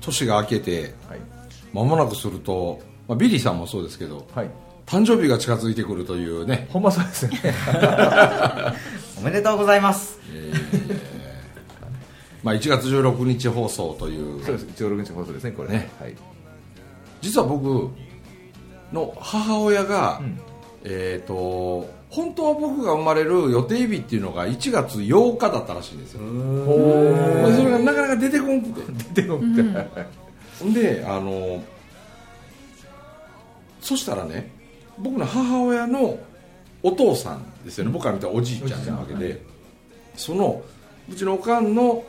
えー年が明けて間もなくすると、まあ、ビリーさんもそうですけどはい。誕生日が近づいてくるというねほんまそうですね。おめでとうございます。まあ、1月16日放送というそうです。16日放送ですね、これねはい。実は僕の母親が、んえっ、と本当は僕が生まれる予定日っていうのが1月8日だったらしいんですよ、まあそれがなかなか出てこんくて。出てこんか。ほ んであのそしたらね僕の母親のお父さんですよね、僕から見たらおじいちゃんなわけで、そのうちのおかんの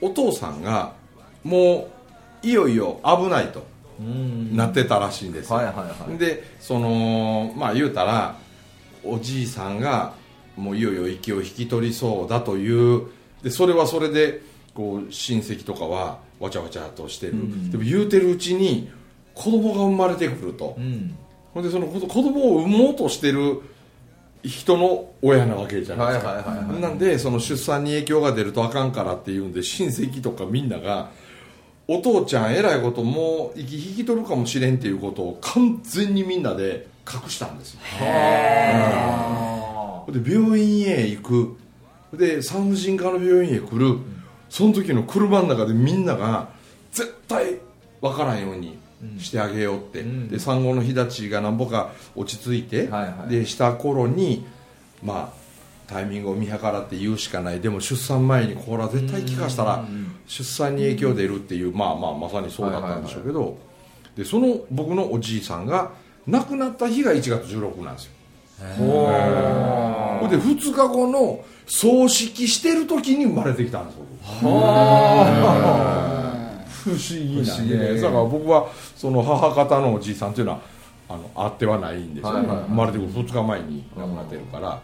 お父さんがもういよいよ危ないと。うんなってたらしいんですよ、はいはいはい。でそのまあ言うたらおじいさんがもういよいよ息を引き取りそうだというでそれはそれでこう親戚とかはわちゃわちゃとしてる、ん。でも言うてるうちに子供が生まれてくると、うん。ほんでその子子供を産もうとしてる人の親なわけじゃないですか、なんでその出産に影響が出るとあかんからっていうんで親戚とかみんながお父ちゃんえらいこともう息引き取るかもしれんっていうことを完全にみんなで隠したんですよ。で病院へ行く。で産婦人科の病院へ来る、その時の車の中でみんなが絶対分からんようにしてあげようって、ん。で産後の日立ちがなんぼか落ち着いて、はいはい。でした頃にまあタイミングを見計らって言うしかない。でも出産前にこれは絶対聞かしたら出産に影響出るっていう、まあまあまさにそうだったんでしょうけど、でその僕のおじいさんが亡くなった日が1月16なんですよ。ほんで2日後の葬式してる時に生まれてきたんです僕 不思議な不思議。ねねだから僕はその母方のおじいさんっていうのはあのあってはないんですよ、生まれてくる2日前に亡くなってるから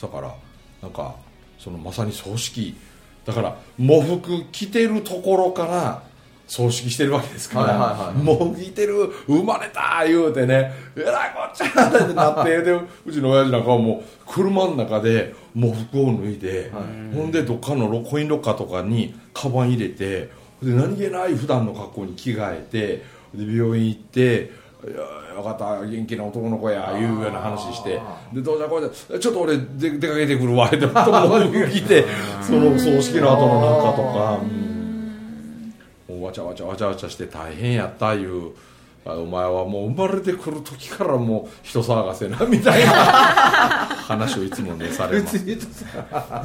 だからなんかそのまさに葬式。だから喪服着てるところから葬式してるわけですから、はいはいはい喪服着てる生まれた言うてねえらいこっちゃってなってでうちの親父なんかはもう車の中で喪服を脱いで、ほんでどっかのロコインロッカーとかにカバン入れてで何気ない普段の格好に着替えてで病院行って「いやよかった元気な男の子や」いうような話して。でどうじゃこれでちょっと俺で出かけてくるわ」って太もも服着てその葬式の後のなんかとか。もうわちゃわちゃわちゃわちゃして大変やったいう。あお前はもう生まれてくる時からもう人騒がせなみたいな。話をいつもねされます。別に言うとさ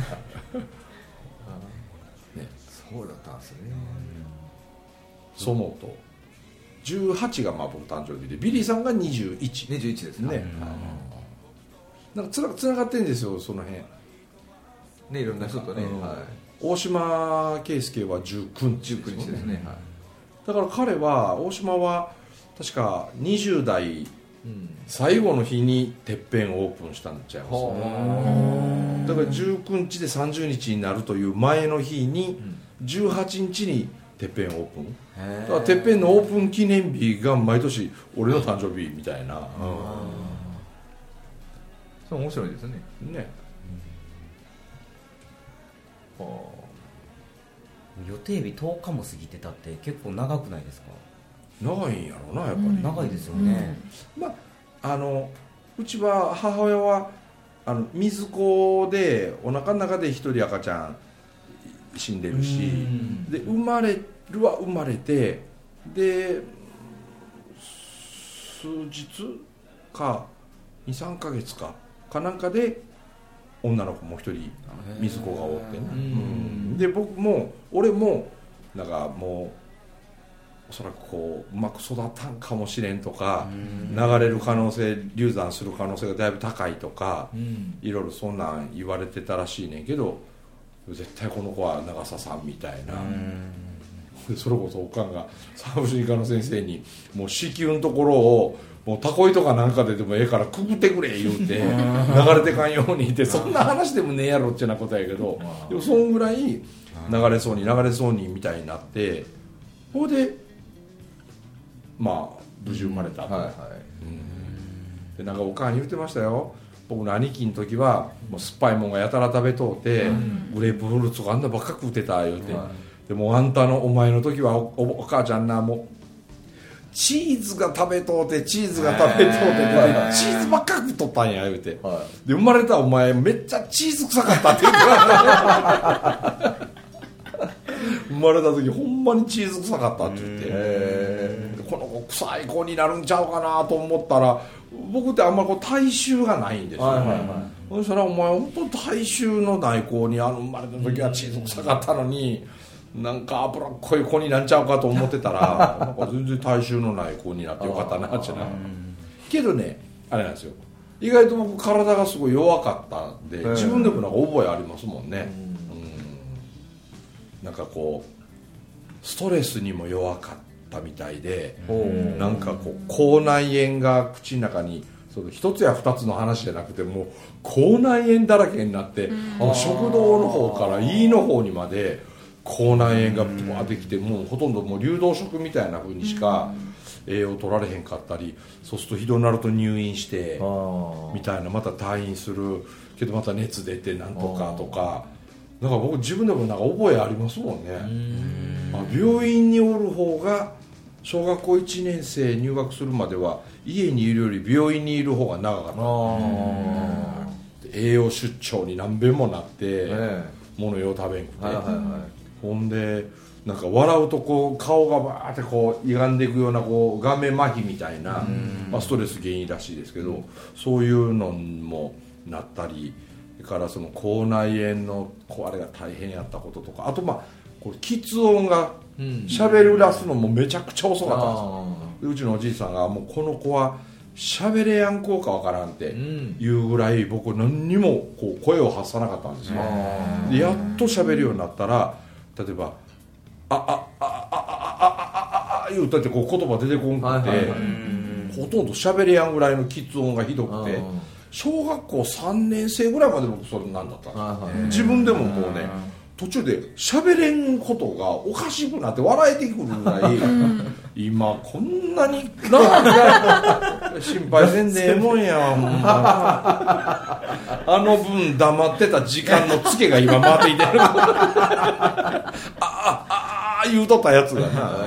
そうだったんですね。そう思うと18がまあ僕誕生日でビリーさんが21 21ですね、ね。なんかつなつながってんですよその辺。ね、いろんな人とね、うん。は大島圭介は19い。日19日ですね。はい。だから彼は大島は確か20代うん。最後の日にてっぺんをオープンしたんちゃいますはだから19日で30日になるという前の日に18日にてっぺんオープンだからてっぺんのオープン記念日が毎年俺の誕生日みたいな、そう面白いですね。うん。ねは予定日10日も過ぎてたって結構長くないですか、長いんやろうなやっぱり、長いですよね、まああのうちは母親はあの水子でお腹の中で一人赤ちゃん死んでるしん。で生まれるは生まれてで数日か23か月かかなんかで女の子も一人水子がおってね、で僕も俺もなんかもうおそらくこううまく育ったんかもしれんとか、流れる可能性流産する可能性がだいぶ高いとか、うん。いろいろそんなん言われてたらしいねんけど絶対この子は長澤さんみたいな、でそれこそおかんが産婦人科の先生にもう子宮のところをもうタコ糸かなんかででもええからくぐってくれ言うて流れてかんようにってそんな話でもねえやろっちゅうなことやけどでもそんぐらい流れそうに流れそうにみたいになってほいでまあ無事生まれたと、はいはい。でなんかおかん言ってましたよ。僕の兄貴の時はもう酸っぱいもんがやたら食べとうて、グレープフルーツとかあんなばっか食うてた言うて、はでもうあんたのお前の時はお母ちゃんなもうチーズが食べとうてチーズが食べとうてでチーズばっか食っとったんや言うて。はで生まれたお前めっちゃチーズ臭かったって言って。生まれた時ほんまにチーズ臭かったって言って。へこの子臭い子になるんちゃうかなと思ったら僕ってあんまりこう体臭がないんですよ。ね、はいはいはい。そしたらお前本当体臭のない子にあの生まれた時はチーズ臭かったのになんか脂っこい子になっちゃうかと思ってたらなんか全然体臭のない子になってよかったなってな。けどねあれなんですよ。意外と僕体がすごい弱かったんでええ自分でもなんか覚えありますもんね、うん。なんかこうストレスにも弱かったみたいでなんかこう口内炎が口の中にその一つや二つの話じゃなくてもう口内炎だらけになって、食道の方から胃の方にまで口内炎がブワーってきてもうほとんどもう流動食みたいな風にしか栄養取られへんかったりそうするとひどになると入院してあみたいなまた退院する。けどまた熱出てなんとかとか。なんか僕自分でもなんか覚えありますもんね。あ病院におる方が小学校1年生入学するまでは家にいるより病院にいる方が長かった。栄養出張に何べんもなって、え物よう食べんくて、はいはいはいほんでなんか笑うとこう顔がバーってこう歪んでいくようなこう顔面麻痺みたいな、まあ、ストレス原因らしいですけど、そういうのもなったりからその口内炎のこうあれが大変やったこととかあとまあこう喫音がうん。喋るらすのもめちゃくちゃ遅かったんですよ。うちのおじいさんがもうこの子は喋れやん子かわからんってうん。いうぐらい僕何にもこう声を発さなかったんですよ。あでやっと喋るようになったら例えば「ああああああああああ言うたってこう言葉出てこんくて、はいはいはいほとんど喋れやんぐらいの喫音がひどくて小学校3年生ぐらいまで僕それなんだったんですよはいはい自分でももうね途中で喋れんことがおかしくなって笑えてくるぐらい今こんなになあ心配せんでええもんやほんあの分黙ってた時間のツケが今回っていてる。ああああ言うとったやつがな。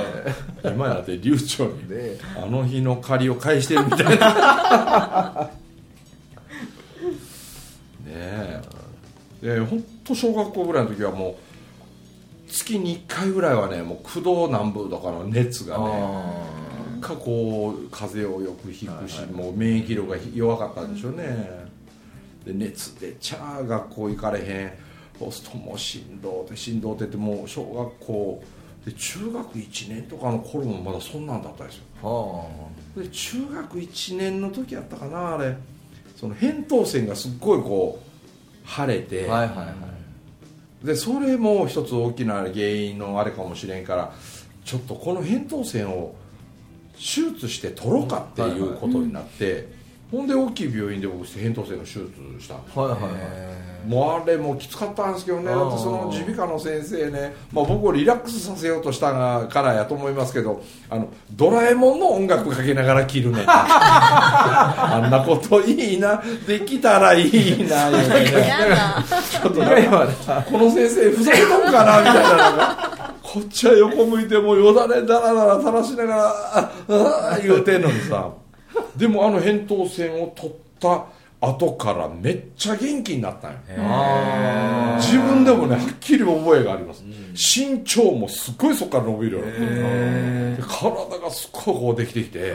今やって流暢にであの日の借りを返してるみたいな。ねえ。で本当小学校ぐらいの時はもう月に1回ぐらいはねもう駆動南部とかの熱がねかこう風邪をよくひくし、もう免疫力が弱かったんでしょうね、で熱出ちゃ学校行かれへん。そうするともうしんどうてしんどうてってもう小学校で中学1年とかの頃もまだそんなんだったんですよ。あはで中学1年の時やったかなあれ。その扁桃腺がすっごいこう腫れて、あはいはいはいでそれも一つ大きな原因のあれかもしれんからちょっとこの扁桃腺を手術して取ろうかっていうことになって、ほんで大きい病院で僕扁桃腺の手術したんですはいはいはいもうあれもきつかったんですけどね。だってその耳鼻科の先生ね、まあ、僕をリラックスさせようとしたからやと思いますけどあのドラえもんの音楽かけながら切るね。ん あんなこといいな。できたらいいな。ちょっとなんかこの先生ふざけとんかなみたいなこっちは横向いてもうよだれだらだら垂らしながらああ言うてんのにさ。でもあの扁桃腺を取った後からめっちゃ元気になったんよ。あ自分でもねはっきり覚えがあります、身長もすっごいそこから伸びるようになってで体がすっごいこうできてきて、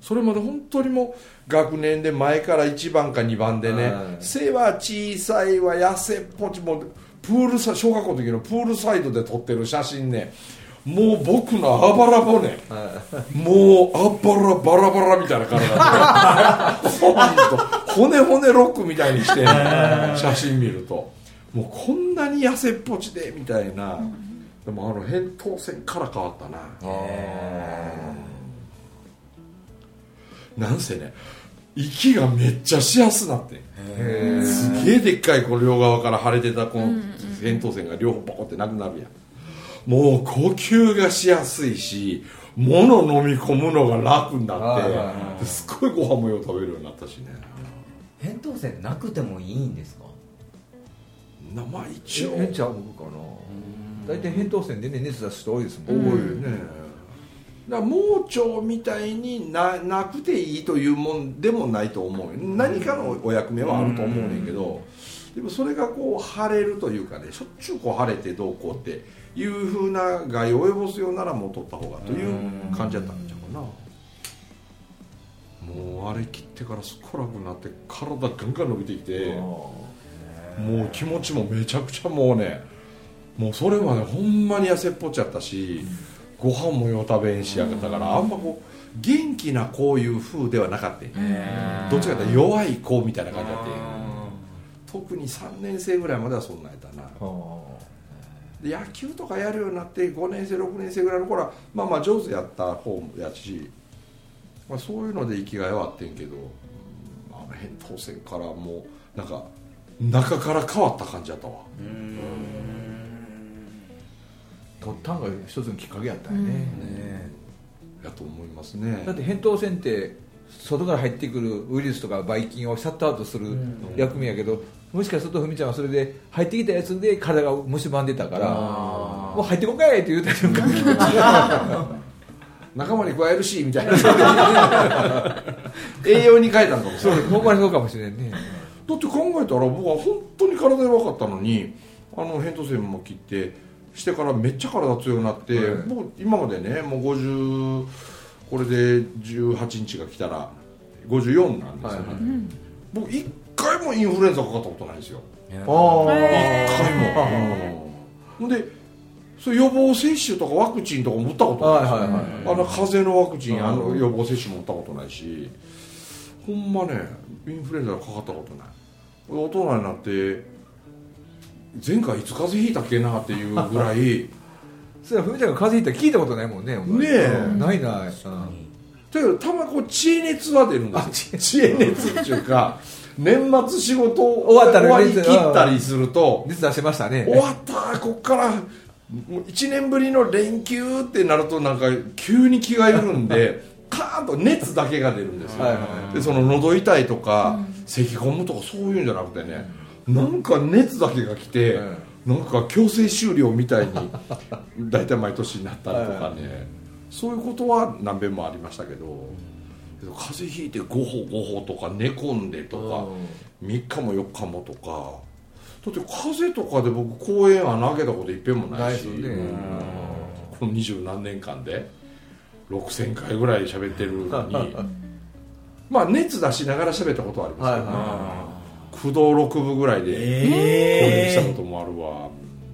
それまで本当にもう学年で前から1番か2番でね、はい背は小さいわ痩せっぽちもうプールサ小学校の時のプールサイドで撮ってる写真ねもう僕のあばら骨、もうあばらバラバラみたいな体でほんと骨骨ロックみたいにして、写真見ると。もうこんなに痩せっぽちでみたいな。でもあの扁桃腺から変わったな。なんせね息がめっちゃしやすなって。んすげえでっかいこの両側から腫れてたこの扁桃腺が両方ポコってなくなるやんもう呼吸がしやすいし物飲み込むのが楽になってすっごいご飯もよう食べるようになったしね。扁桃腺なくてもいいんですか？なまあ一応。えちゃう僕かな？大体扁桃腺でね熱出す人多いですもん。多いよね、だから盲腸みたいにななくていいというもんでもないと思うよ。何かのお役目はあると思うねんけど、でもそれがこう腫れるというかねしょっちゅうこう腫れてどうこうっていうふうな害を及ぼすようならもう取った方がという感じだったんちゃうかな。もうあれ切ってからすっくなって体ガンガン伸びてきてもう気持ちもめちゃくちゃもうねもうそれはねほんまに痩せっぽっちゃったし、ご飯もよう食べんしやったから、あんまこう元気なこういう風ではなかったどっちかというと弱い子みたいな感じだったんや。特に3年生ぐらいまではそんなんやったなで野球とかやるようになって5年生6年生ぐらいの頃はまあまあ上手やった方やし、まあ、そういうので生きがいはあってんけど、うんまあ、扁桃腺からもうなんか中から変わった感じやったわ。取ったんが一つのきっかけやったんやね、やと思いますね。だって扁桃腺って外から入ってくるウイルスとかばい菌をシャットアウトする役目やけど、もしかするとふみちゃんはそれで入ってきたやつで体が蝕んでたからもう入ってこんかいって言うた瞬間 仲間に加えるしみたいな。栄養に変えたのかもしれないほんまにそうかもしれんね。だって考えたら僕は本当に体弱かったのにあの扁桃腺も切ってしてからめっちゃ体強くなって、はい。僕今までねもう50これで18日が来たら54なんですよ、はいはい。僕一回もインフルエンザかかったことないんですよ。あ一回も、ほん。でそれ予防接種とかワクチンとかも打ったことないですよ、はいはいはいあの風邪のワクチン、うん。あの予防接種も打ったことないし。ほんまねインフルエンザかかったことない。大人になって前回いつ風邪ひいたっけなっていうぐらいそれはふみちゃんが風邪ひいたら聞いたことないもんねねえ。うん。ないない、だけどたまにこう知恵熱は出るんですよ。知恵熱っていうか年末仕事終わったら終わり切ったりすると熱出してましたね。終わったこっからもう1年ぶりの連休ってなるとなんか急に気が緩んでカーンと熱だけが出るんですよ、はいはいでその喉痛いとか、咳込むとかそういうんじゃなくてね、なんか熱だけが来て、うんなんか強制終了みたいに 大体毎年になったりとかね、そういうことは何遍もありましたけど、風邪ひいて5歩5歩とか寝込んでとか、3日も4日もとか。だって風邪とかで僕公園穴開けたこといっぺんもないしね。うん。この二十何年間で6000回ぐらい喋ってるのに。まあ熱出しながら喋ったことはありますけどね、は駆動6分ぐらいで講演したこともあるわ、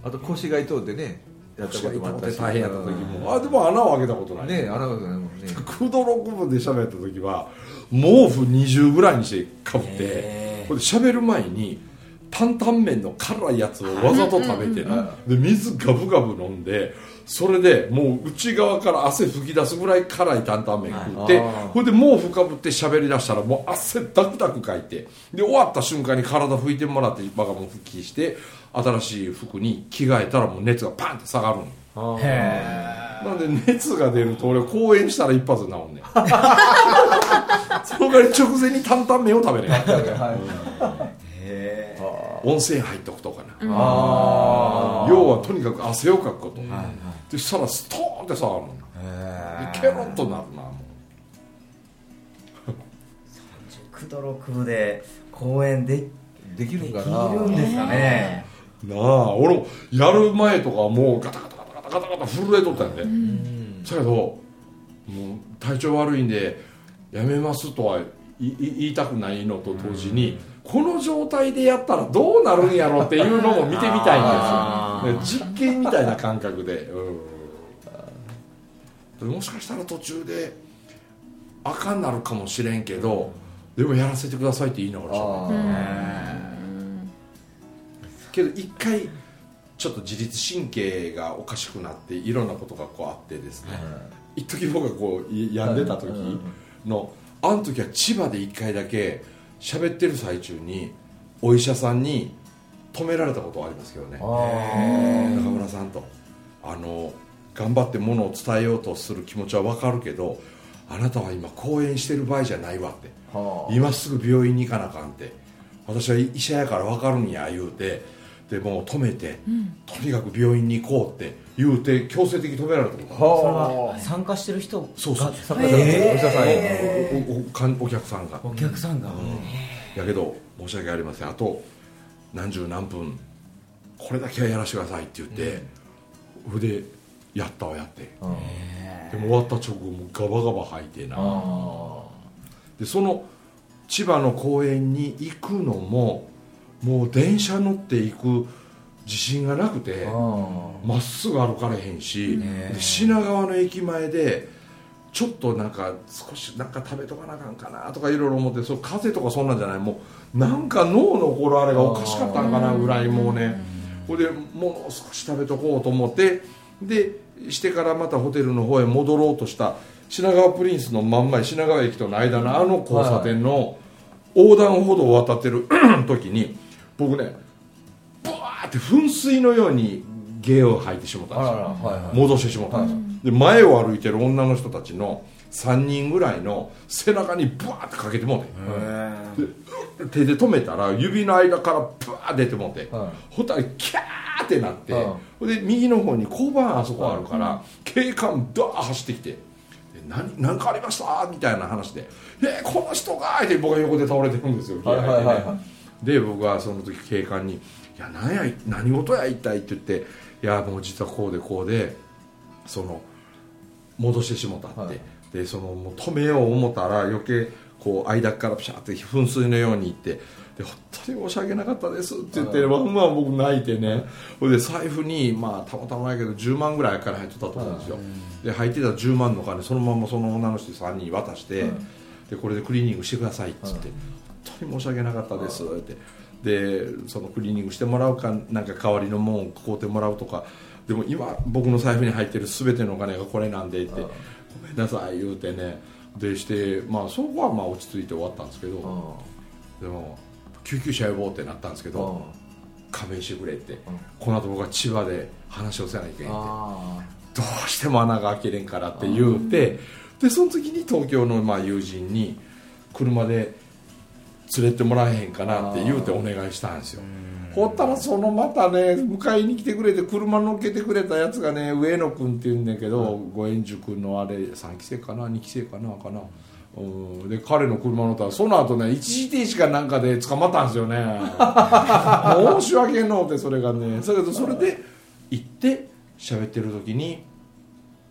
あと腰が痛うてねやったこともあったし。大変やった時も。あでも穴を開けたことない、ねえあらことないもんね。駆動6分で喋った時は毛布20ぐらいにしてかぶってこれ喋る前に担々麺の辛いやつをわざと食べてな。で水ガブガブ飲んでそれでもう内側から汗吹き出すぐらい辛い担々麺食ってはい。で毛布かぶって喋りだしたらもう汗ダクダクかいてで終わった瞬間に体拭いてもらってバカも拭きして新しい服に着替えたらもう熱がパンって下がるのへなんで熱が出ると俺公演したら一発で治んねん。その代わり直前に担々麺を食べれん。え温泉入っとくとかな、あ要はとにかく汗をかくこと、はいはいでそしたらストーンって下がるのへでケロッとなるなも9度6分で公演できできるんできかなるんですかね。うなあ俺もやる前とかはもうガタガタガタガタガタガタ震えとったんで、そやけどもう体調悪いんでやめますとは言いたくないのと同時に、この状態でやったらどうなるんやろっていうのも見てみたいあんですよ。実験みたいな感覚で、うん、もしかしたら途中であかんなるかもしれんけどでもやらせてくださいって言いながらしゃべるあけど一回ちょっと自律神経がおかしくなっていろんなことがこうあってですね、一時僕がこうい病んでた時の、あの時は千葉で1回だけ喋ってる最中にお医者さんに止められたことはありますけどね。中村さんと。あの頑張ってものを伝えようとする気持ちは分かるけどあなたは今講演してる場合じゃないわって。は今すぐ病院に行かなあかんって。私は医者やから分かるんや言うてでもう止めて、とにかく病院に行こうって言うて強制的に止められたことがある。それはは参加してる人がそうそう。参加者。お医者さんやおおおかんお客さんが。お客さんが、やけど申し訳ありません。あと何十何分これだけはやらせてくださいって言って、筆やったわやって。でも終わった直後もうガバガバ吐いてな。でその千葉の公園に行くのももう電車乗って行く自信がなくてまっすぐ歩かれへんし、品川の駅前でちょっとなんか少しなんか食べとかなあかんかなとかいろいろ思ってそれ風邪とかそんなんじゃない。もうなんか脳の頃あれがおかしかったんかなぐらいもうね。ほいでもう少し食べとこうと思ってでしてからまたホテルの方へ戻ろうとした品川プリンスの真ん前品川駅との間のあの交差点の横断歩道を渡ってる 時に僕ねーって噴水のように芸を吐いてしまったんですよ。はいはい。戻してしまったんですよ、で前を歩いてる女の人たちの3人ぐらいの背中にブワーってかけてもうてで手で止めたら指の間からブワー出てもうて、はほったらキャーってなって、で右の方に交番あそこあるから、警官ダーッ走ってきてで何何かありました？みたいな話で「えこの人が!」って僕が横で倒れてるんですよ、はいはいはいはいで僕はその時警官に「いや何や何事や一体」って言って「いやもう実はこうでこうでその戻してしもたって、はい。でそのもう止めよう思ったら余計こう間からピシャって噴水のように行ってで本当に申し訳なかったですって言って、ワンワン僕泣いてね。ほいで財布にまあたまたまやけど10万ぐらいから入ってたと思うんですよ、で入ってた10万の金そのままその女の人3人に渡して、でこれでクリーニングしてくださいって言って、本当に申し訳なかったですって。でそのクリーニングしてもらうかなんか代わりのもんを買うてもらうとか。でも今僕の財布に入ってる全てのお金がこれなんでってごめんなさい言うてね。でしてまあそこはまあ落ち着いて終わったんですけど。でも救急車呼ぼうってなったんですけど勘弁してくれって。この後僕は千葉で話をせないといけないって。あどうしても穴が開けれんからって言うてでその時に東京のまあ友人に車で連れてもらえへんかなって言うてお願いしたんですよ。ほったらそのまたね迎えに来てくれて車乗っけてくれたやつがね上野君っていうんだけど五円塾のあれ3期生かな2期生かなかなうん。で彼の車乗ったらその後ね一時停止かなんかで捕まったんですよね。申し訳のうてそれがね。だけどそれで行って喋ってる時に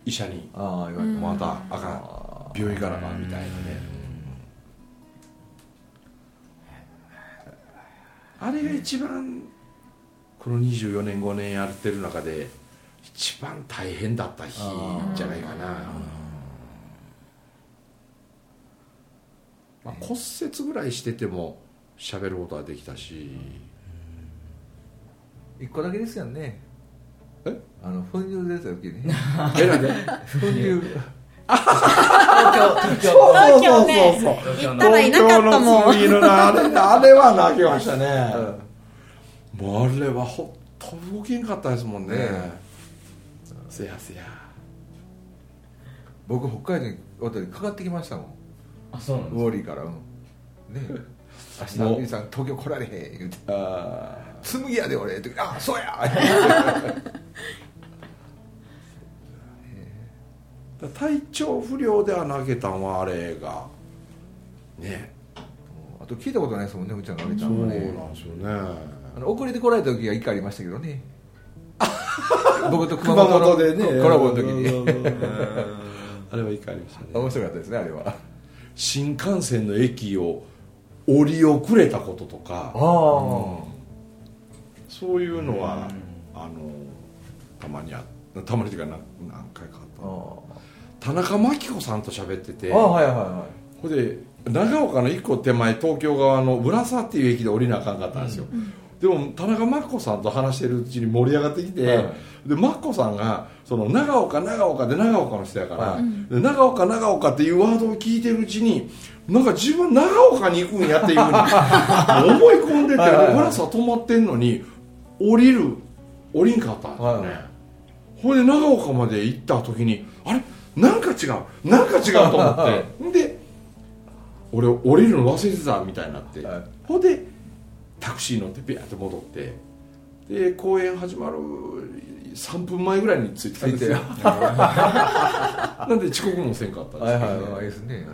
医者に。ああ言われ「またあかん。病院行かなあかん」みたいなねあれが一番この24年5年やってる中で一番大変だった日じゃないかな、まあ、骨折ぐらいしてても喋ることはできたし。一個だけですよね。え？あの粉乳出た時に。えなんで？粉乳 東京東京ね。そう東京の行ったらいなかったもん。東京の次のなあれあれは泣きましたね、もうあれはほっと動けんかったですもんね、ねせやせや。僕北海道におった時かかってきましたもん。あそうなんウォーリーから。うん。ね。明日。もう皆さん東京来られへん言うて。あ「紬やで俺」って「あそうや!」体調不良では投げたんはあれが。ね。あと聞いたことないですもんねうちゃんがあげたそうなんのはねですよね。あの遅れて来られた時が一回ありましたけどね。僕と熊本でね。コラボの時に。あれは一回ありましたね。面白かったですねあれは。新幹線の駅を降り遅れたこととか。あそういうのは、あのたまにあた。まにというか何何回かあった田中真紀子さんと喋っててあはいはいはほんで長岡の一個手前東京側の浦沢っていう駅で降りなあかんかったんですよ、でも田中真子さんと話してるうちに盛り上がってきて、はい。で真子さんがその長岡長岡で長岡の人やから、はいで長岡長岡っていうワードを聞いてるうちになんか自分長岡に行くんやっていうふうに 思い込んでてはいはいはい。バスは止まってんのに降りる降りんかったんですよね、はい。ほいで長岡まで行った時にあれ？なんか違う。なんか違うと思って。ん で俺降りるの忘れてたみたいになって、はい。ほんでタクシー乗ってビャーって戻って。で公演始まる3分前ぐらいに着いてたんですよ。着い なんで遅刻もせんかったんですはいけどね。はいですね。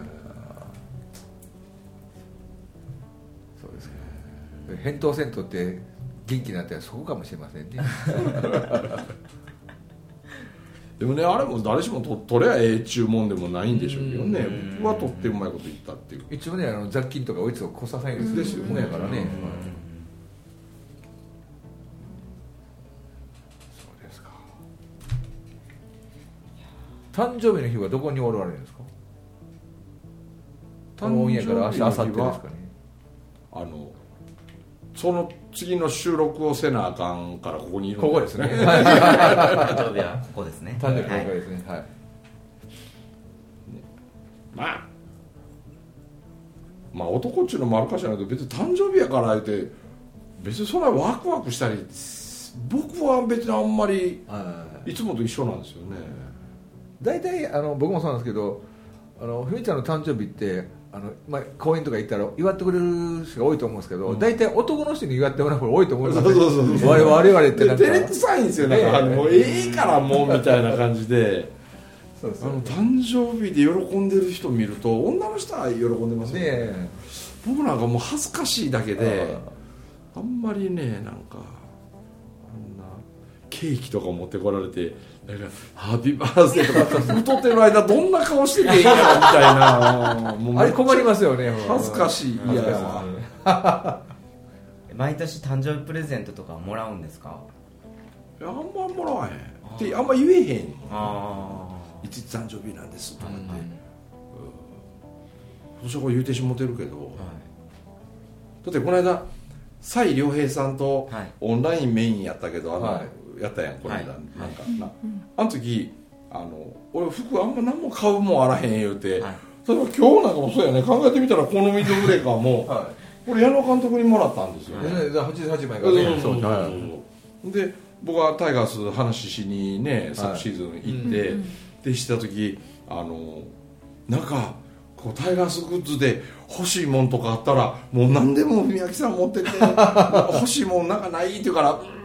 そうですね。扁桃腺取って元気になったらそこかもしれませんね でもねあれも誰しもと取れゃええ注文でもないんでしょうけどね。うん。僕は取ってうまいこと言ったっていう。一応ねあの雑菌とかおいつをこささないですよねもんやからね、うん。そうですか。誕生日の日はどこにおられるんですか？このオンエアから明日明後日ですかね。あのその次の収録をせなあかんからここにいるん ここですね。誕生日はここですね。誕生日はいここですね。はい。まあ。まあ男っちゅうのもあるかしらないけど別に誕生日やから言って別にそんなワクワクしたり僕は別にあんまりいつもと一緒なんですよね。大体あの僕もそうなんですけどあのふみちゃんの誕生日ってあの、まあ、公園とか行ったら祝ってくれる人が多いと思うんですけど、うん。大体男の人に祝ってもらう方が多いと思いますそうそうそうそう。我々ってなんか。で照れくさいんですよなんか、ねあのもうええからもう みたいな感じで。そうあの誕生日で喜んでる人見ると女の人は喜んでますよね。え。僕なんかもう恥ずかしいだけであんまりねなんかあんなケーキとか持ってこられてなんかハッピーバースデーとか太ってる間どんな顔してていいのみたいな。もうあれ困りますよね恥ずかしい。恥ずかしい。いや。毎年誕生日プレゼントとかもらうんですか？あんまもらわへん。ってあんま言えへんあいついつ誕生日なんですとかって、あはいそしたらこれ言うてしもてるけど、はい。だってこの間蔡良平さんとはい。オンラインメインやったけどあの、はやったやんこの間、はい。なんかな、あの時あの俺服あんま何も買うもんあらへん言うて、はい。例えば今日なんかもそうやね。考えてみたらこのミドブレーカーも。はこれ矢野監督にもらったんですよい。ね、で88枚がそうねそうそうはい。で僕はタイガース話しにね昨シーズン行って、でした時あのなんかこうタイガースグッズで欲しいもんとかあったらもう何でも宮城さん持ってて 欲しいもんなんかないって言うからうん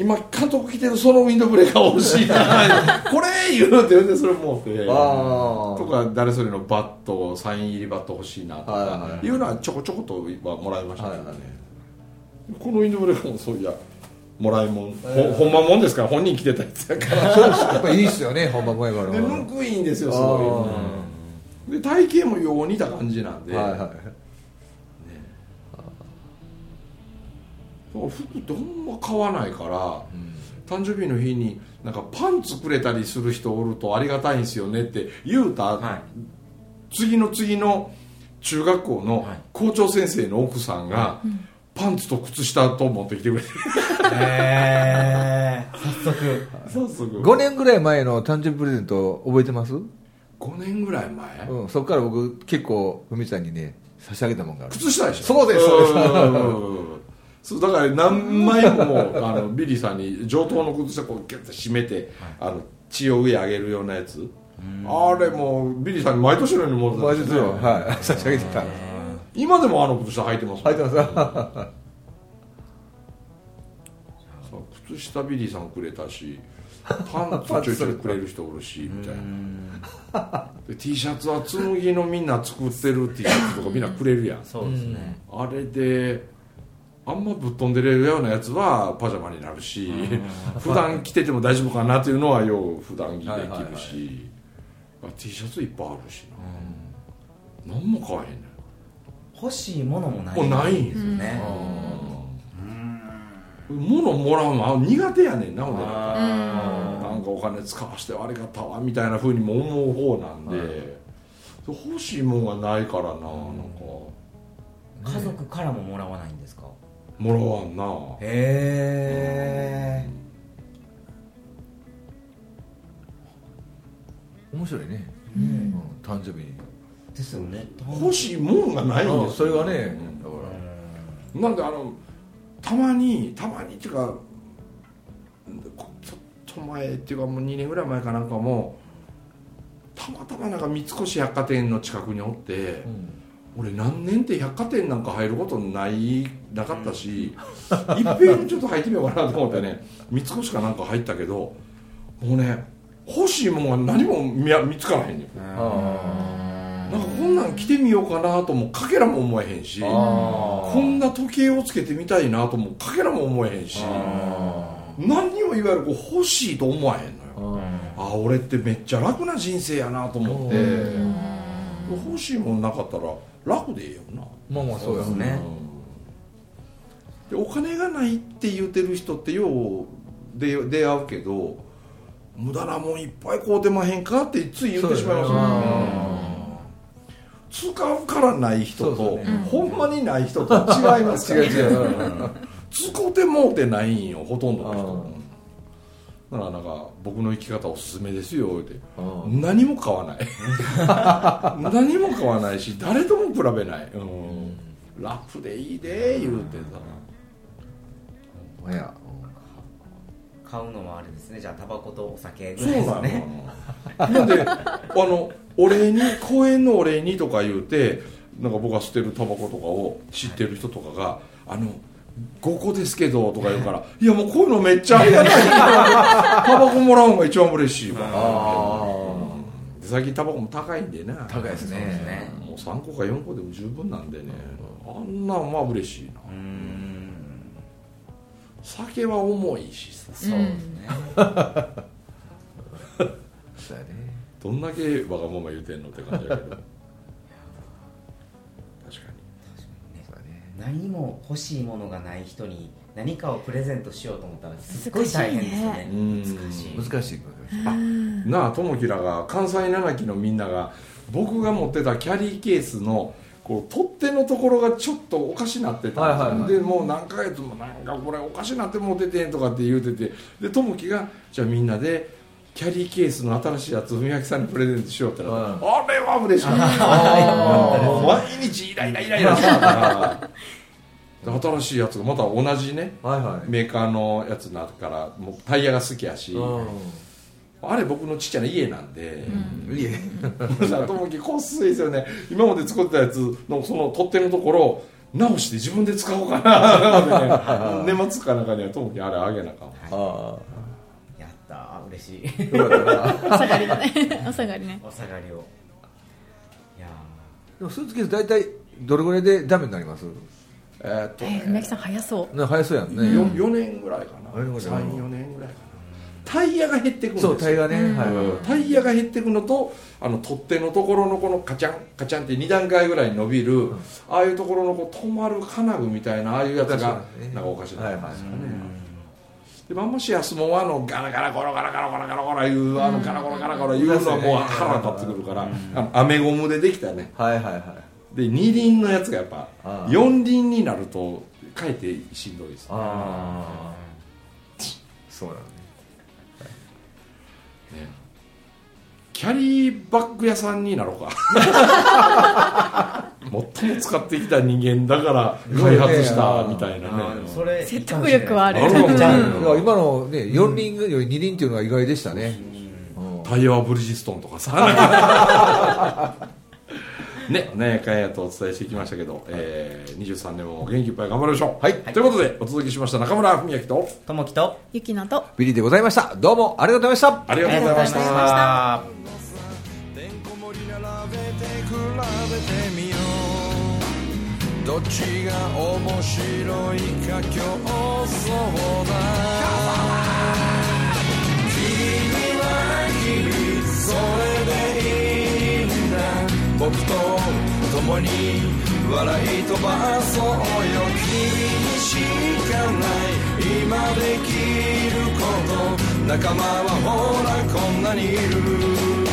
今監督来てるそのウィンドブレーカー欲しいなこれ言うて言うてそれ持ってあとか誰それのバットサイン入りバット欲しいなとかはいいうのはちょこちょことはもらいましたけどね、はいはいこのウィンドブレーカーもそういやもらいもん、えー。ほほんまもんですから本人来てたやつやから。そうですやっぱいいっすよね本番前からでぬくいんですよすあごいで体型もよう似た感じなんで、はいはい服ってほんま買わないから、誕生日の日になんかパンツくれたりする人おるとありがたいんですよねって言うた、はい。次の次の中学校のはい。校長先生の奥さんが、パンツと靴下と持ってきてくれて。えー、早速。早速5年ぐらい前の誕生日プレゼント覚えてます、5年ぐらい前、うん、そこから僕結構ふみちゃんにね差し上げたもんがある。靴下でしょ？そうですそうです。うんそうだから何枚ももうあのビリーさんに上等の靴下こうギュッと締めて、あの血を上上げるようなやつ。あれもうビリーさんに毎年のように持ってたんですよはい。差し上げてた。今でもあの靴下履いてます履いてます。靴下ビリーさんくれたしパンツちょいちょいくれる人おるしみたいな。で T シャツは紬のみんな作ってる T シャツとかみんなくれるやん。そうですね。あれであんまぶっ飛んでるようなやつはパジャマになるし 普段着てても大丈夫かなっていうのはよう普段着できるし、T シャツいっぱいあるしな、何も買わへんねん。欲しいものもない。もうないんですよね。物もらうの苦手やねんなほんでなんかあなんかお金使わしてありがたわみたいなふうにも思う方なんで、欲しいもんがないからな、なんか。ー家族からももらわないんですか？もらわんな。へえ面白いね、うん。誕生日に。ですよね。欲しいもんがないんですよ。それがねだかなんであのたまにたまにっていうかこちょっと前っていうかもう2年ぐらい前かなんかもたまたまなんか三越百貨店の近くにおってら、うん俺何年って百貨店なんか入ることないなかったし、いっぺんちょっと入ってみようかなと思ってね三越かなんか入ったけどもうね欲しいもんが何も見見つからへんねん。あなんかこんなん着てみようかなともかけらも思えへんしあこんな時計をつけてみたいなともかけらも思えへんし何にもいわゆるこう欲しいと思わへんのよ。ああ俺ってめっちゃ楽な人生やなと思って欲しいもんなかったら楽でええよな。まあまあそうやそうねでお金がないって言うてる人ってよう出出会うけど無駄なもんいっぱい買うてまへんかってつい言ってしまいますよね。使うからない人と、ね。ほんまにない人と違いますから、ね、違う違う。使うてもうてないんよほとんどの人だからなんか僕の生き方おすすめですよって。うん。何も買わない。何も買わないし誰とも比べない、うん、ラップでいいで言うてさ。ほや。買うのもあれですね。じゃあタバコとお酒ぐそうらいですなの、ねなんであのお礼に公園のお礼にとか言うてなんか僕が捨てるタバコとかを知ってる人とかが「あの5個ですけど」とか言うから「いやもうこういうのめっちゃありがたい。タバコもらうのが一番嬉しいわ」あで最近タバコも高いんでな。高いですね。もう3個か4個でも十分なんでね。あんなんまあ嬉しいな。酒は重いしさ。そうです ね。どんだけわがまま言うてんのって感じだけど何も欲しいものがない人に何かをプレゼントしようと思ったらすっごい大変ですよね。うん難しい。難しいなあ友樹らが関西七木のみんなが僕が持ってたキャリーケースのこう取っ手のところがちょっとおかしなってた、はいはいはい。でもう何ヶ月もなんかこれおかしなってもう出てんとかって言うててで友樹がじゃあみんなでキャリーケースの新しいやつ文明さんにプレゼントしようってなったら、うん。あれは嬉しかった。もう毎日イライライライラしてたから。で 新しいやつがまた同じねはいはい。メーカーのやつになるからもうタイヤが好きやし、あれ僕のちっちゃな家なんで、うん。いえ 友樹こっすいですよね。今まで作ってたやつのその取っ手のところを直して自分で使おうかなね年末かなんかには友樹あれあげなあかんあやったー。嬉しい。お下がりだね。お下がりね。お下がりを。いやでもスーツケース大体どれぐらいでダメになります？えーっとねえー、梅木さん早そう。ね早そうやんね、4, 4年ぐらいかな。4年ぐらい34年ぐらいかな。タイヤが減ってくるんですよ。そうタイヤね、はいうんタイヤが減っていくのとあの取っ手のところのこのカチャンカチャンって2段階ぐらいに伸びる、ああいうところのこう止まる金具みたいなああいうやつがなんかおかしいな。はいはいですかね、でまんまし安もんはあのガラガラゴロガラガラゴロガラゴロいうあのガラゴロガラゴロいうのはもう腹立ってくるから、あのアメゴムでできたね。はいはいはい。で二輪のやつがやっぱ四輪になるとかえってしんどいですね。ああそうなのね。キャリーバッグ屋さんになろうか。最も使ってきた人間だから開発したみたいなね。それ説得力はある。あ今のね四輪より二輪っていうのが意外でしたね、うん。タイヤはブリヂストンとかさ ね。ねかんやとお伝えしてきましたけど、えー、23年も元気いっぱい頑張りましょう、はい。ということでお届けしました中村文明とともきとゆきなとビリーでございました。どうもありがとうございました。ありがとうございました。たてんこ盛り並べて比べてみよう。どっちが面白いか競争だ。君には君それ僕と共に笑い飛ばそうよ君にしかない今できること仲間はほらこんなにいる